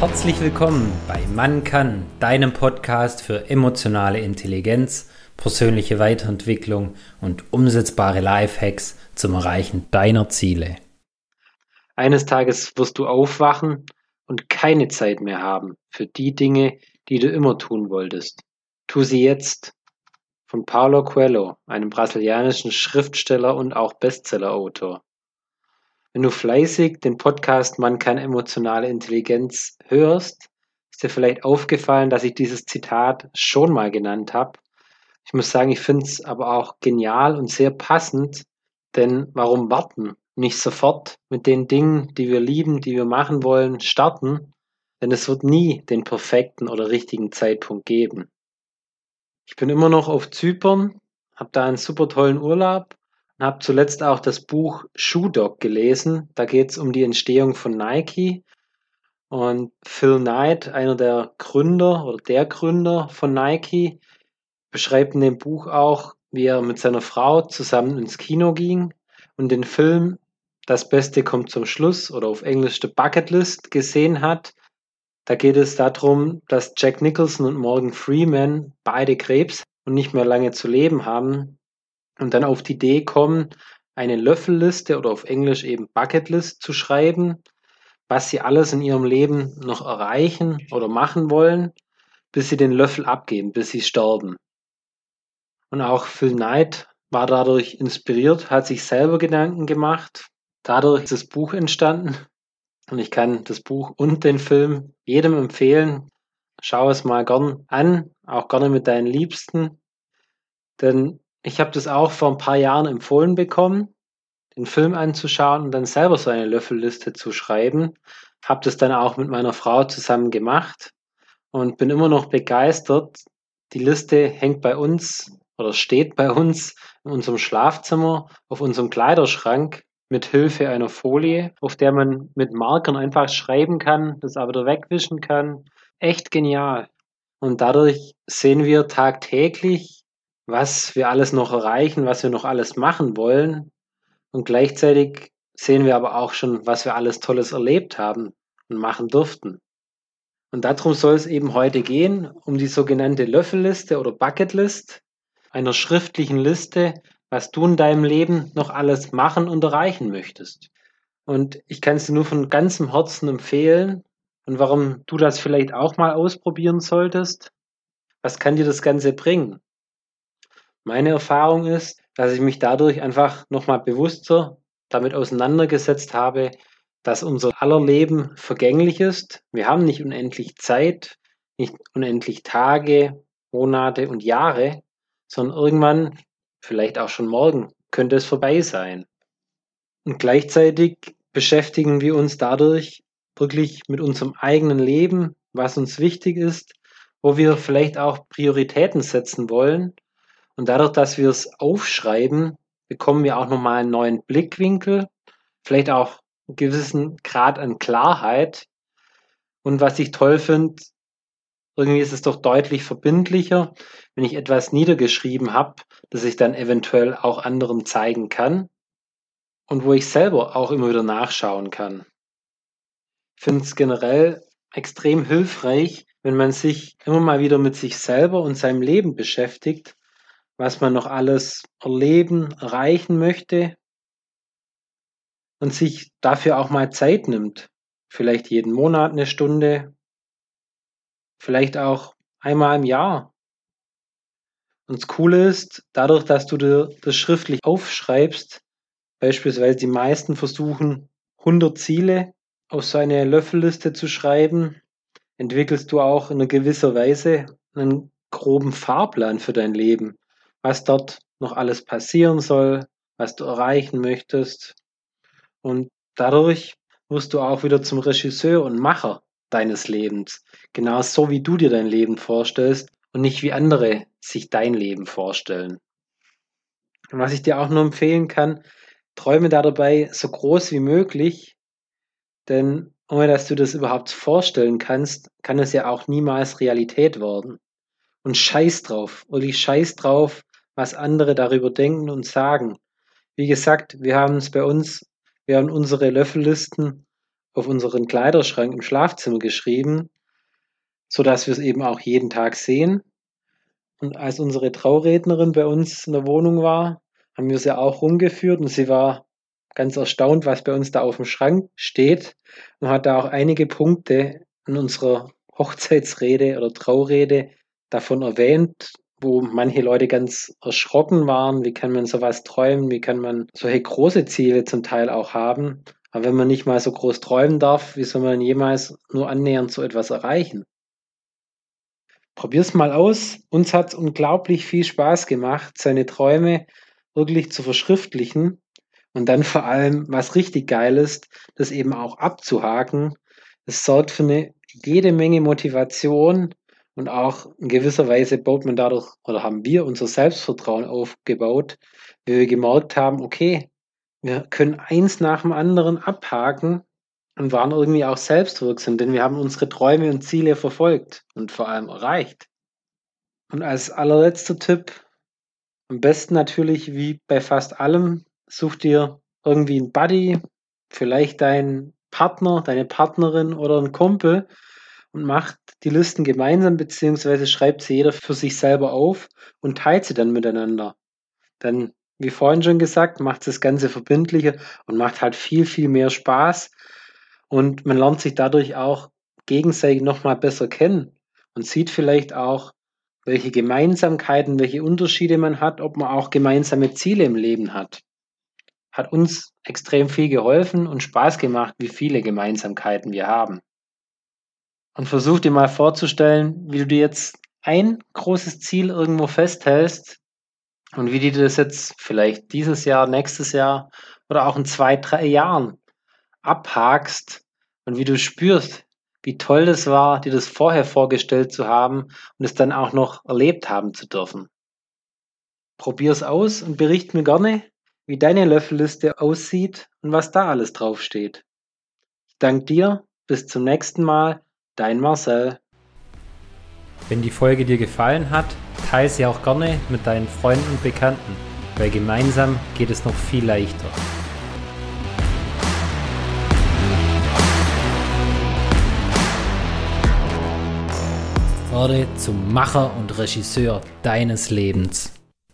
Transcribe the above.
Herzlich willkommen bei Man kann, deinem Podcast für emotionale Intelligenz, persönliche Weiterentwicklung und umsetzbare Lifehacks zum Erreichen deiner Ziele. Eines Tages wirst du aufwachen und keine Zeit mehr haben für die Dinge, die du immer tun wolltest. Tu sie jetzt. Von Paulo Coelho, einem brasilianischen Schriftsteller und auch Bestsellerautor. Wenn du fleißig den Podcast Man kann emotionale Intelligenz hörst, ist dir vielleicht aufgefallen, dass ich dieses Zitat schon mal genannt habe. Ich muss sagen, ich finde es aber auch genial und sehr passend, denn warum warten? Nicht sofort mit den Dingen, die wir lieben, die wir machen wollen, starten, denn es wird nie den perfekten oder richtigen Zeitpunkt geben. Ich bin immer noch auf Zypern, habe da einen super tollen Urlaub habe zuletzt auch das Buch Shoe Dog gelesen. Da geht es um die Entstehung von Nike. Und Phil Knight, einer der Gründer oder der Gründer von Nike, beschreibt in dem Buch auch, wie er mit seiner Frau zusammen ins Kino ging und den Film Das Beste kommt zum Schluss oder auf Englisch The Bucket List gesehen hat. Da geht es darum, dass Jack Nicholson und Morgan Freeman beide Krebs und nicht mehr lange zu leben haben und dann auf die Idee kommen, eine Löffelliste oder auf Englisch eben Bucketlist zu schreiben, was sie alles in ihrem Leben noch erreichen oder machen wollen, bis sie den Löffel abgeben, bis sie sterben. Und auch Phil Knight war dadurch inspiriert, hat sich selber Gedanken gemacht. Dadurch ist das Buch entstanden. Und ich kann das Buch und den Film jedem empfehlen. Schau es mal gern an, auch gerne mit deinen Liebsten. Denn ich habe das auch vor ein paar Jahren empfohlen bekommen, den Film anzuschauen und dann selber so eine Löffelliste zu schreiben. Habe das dann auch mit meiner Frau zusammen gemacht und bin immer noch begeistert. Die Liste hängt bei uns oder steht bei uns in unserem Schlafzimmer auf unserem Kleiderschrank mit Hilfe einer Folie, auf der man mit Markern einfach schreiben kann, das aber wieder wegwischen kann. Echt genial. Und dadurch sehen wir tagtäglich, was wir alles noch erreichen, was wir noch alles machen wollen. Und gleichzeitig sehen wir aber auch schon, was wir alles Tolles erlebt haben und machen durften. Und darum soll es eben heute gehen, um die sogenannte Löffelliste oder Bucketlist, einer schriftlichen Liste, was du in deinem Leben noch alles machen und erreichen möchtest. Und ich kann es dir nur von ganzem Herzen empfehlen und warum du das vielleicht auch mal ausprobieren solltest. Was kann dir das Ganze bringen? Meine Erfahrung ist, dass ich mich dadurch einfach nochmal bewusster damit auseinandergesetzt habe, dass unser aller Leben vergänglich ist. Wir haben nicht unendlich Zeit, nicht unendlich Tage, Monate und Jahre, sondern irgendwann, vielleicht auch schon morgen, könnte es vorbei sein. Und gleichzeitig beschäftigen wir uns dadurch wirklich mit unserem eigenen Leben, was uns wichtig ist, wo wir vielleicht auch Prioritäten setzen wollen und dadurch, dass wir es aufschreiben, bekommen wir auch nochmal einen neuen Blickwinkel, vielleicht auch einen gewissen Grad an Klarheit. Und was ich toll finde, irgendwie ist es doch deutlich verbindlicher, wenn ich etwas niedergeschrieben habe, das ich dann eventuell auch anderen zeigen kann und wo ich selber auch immer wieder nachschauen kann. Ich finde es generell extrem hilfreich, wenn man sich immer mal wieder mit sich selber und seinem Leben beschäftigt was man noch alles erleben, erreichen möchte und sich dafür auch mal Zeit nimmt. Vielleicht jeden Monat eine Stunde, vielleicht auch einmal im Jahr. Und das Coole ist, dadurch, dass du dir das schriftlich aufschreibst, beispielsweise die meisten versuchen 100 Ziele auf so eine Löffelliste zu schreiben, entwickelst du auch in einer gewisser Weise einen groben Fahrplan für dein Leben was dort noch alles passieren soll, was du erreichen möchtest. Und dadurch wirst du auch wieder zum Regisseur und Macher deines Lebens. Genau so, wie du dir dein Leben vorstellst und nicht wie andere sich dein Leben vorstellen. Und was ich dir auch nur empfehlen kann, träume da dabei so groß wie möglich, denn ohne dass du das überhaupt vorstellen kannst, kann es ja auch niemals Realität werden. Und scheiß drauf, Uli, scheiß drauf, was andere darüber denken und sagen. Wie gesagt, wir haben es bei uns, wir haben unsere Löffellisten auf unseren Kleiderschrank im Schlafzimmer geschrieben, so dass wir es eben auch jeden Tag sehen. Und als unsere Traurednerin bei uns in der Wohnung war, haben wir sie auch rumgeführt und sie war ganz erstaunt, was bei uns da auf dem Schrank steht und hat da auch einige Punkte in unserer Hochzeitsrede oder Traurede davon erwähnt, wo manche Leute ganz erschrocken waren. Wie kann man sowas träumen? Wie kann man solche große Ziele zum Teil auch haben? Aber wenn man nicht mal so groß träumen darf, wie soll man jemals nur annähernd so etwas erreichen? Probier's mal aus. Uns hat unglaublich viel Spaß gemacht, seine Träume wirklich zu verschriftlichen und dann vor allem, was richtig geil ist, das eben auch abzuhaken. Es sorgt für eine jede Menge Motivation und auch in gewisser Weise baut man dadurch oder haben wir unser Selbstvertrauen aufgebaut, wie wir gemerkt haben, okay, wir können eins nach dem anderen abhaken und waren irgendwie auch selbstwirksam, denn wir haben unsere Träume und Ziele verfolgt und vor allem erreicht. Und als allerletzter Tipp, am besten natürlich wie bei fast allem, such dir irgendwie einen Buddy, vielleicht deinen Partner, deine Partnerin oder einen Kumpel und macht die Listen gemeinsam, beziehungsweise schreibt sie jeder für sich selber auf und teilt sie dann miteinander. Dann, wie vorhin schon gesagt, macht das Ganze verbindlicher und macht halt viel, viel mehr Spaß. Und man lernt sich dadurch auch gegenseitig nochmal besser kennen und sieht vielleicht auch, welche Gemeinsamkeiten, welche Unterschiede man hat, ob man auch gemeinsame Ziele im Leben hat. Hat uns extrem viel geholfen und Spaß gemacht, wie viele Gemeinsamkeiten wir haben. Und versuch dir mal vorzustellen, wie du dir jetzt ein großes Ziel irgendwo festhältst und wie du das jetzt vielleicht dieses Jahr, nächstes Jahr oder auch in zwei, drei Jahren abhakst und wie du spürst, wie toll das war, dir das vorher vorgestellt zu haben und es dann auch noch erlebt haben zu dürfen. Probier's aus und bericht mir gerne, wie deine Löffelliste aussieht und was da alles draufsteht. Ich danke dir, bis zum nächsten Mal Dein Marcel. Wenn die Folge dir gefallen hat, teile sie auch gerne mit deinen Freunden und Bekannten, weil gemeinsam geht es noch viel leichter. Werde zum Macher und Regisseur deines Lebens.